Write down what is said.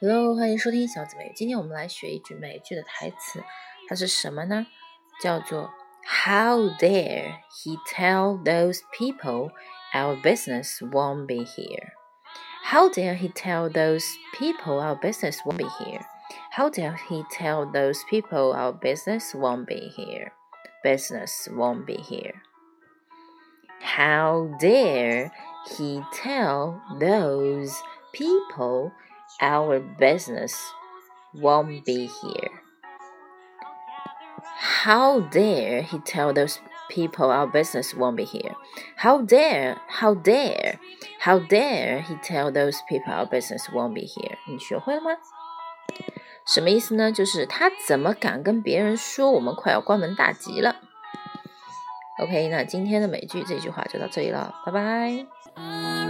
Hello，欢迎收听小紫美。今天我们来学一句美剧的台词，它是什么呢？叫做 How dare he tell those people our business won't be here? How dare he tell those people our business won't be here? How dare he tell those people our business won't be here? Business won't be here. How dare he tell those people our business won't be here? How dare he tell those people our business won't be here? How dare, how dare, how dare he tell those people our business won't be here? 你学会了吗？什么意思呢？就是他怎么敢跟别人说我们快要关门大吉了 ？OK，那今天的美剧这句话就到这里了，拜拜。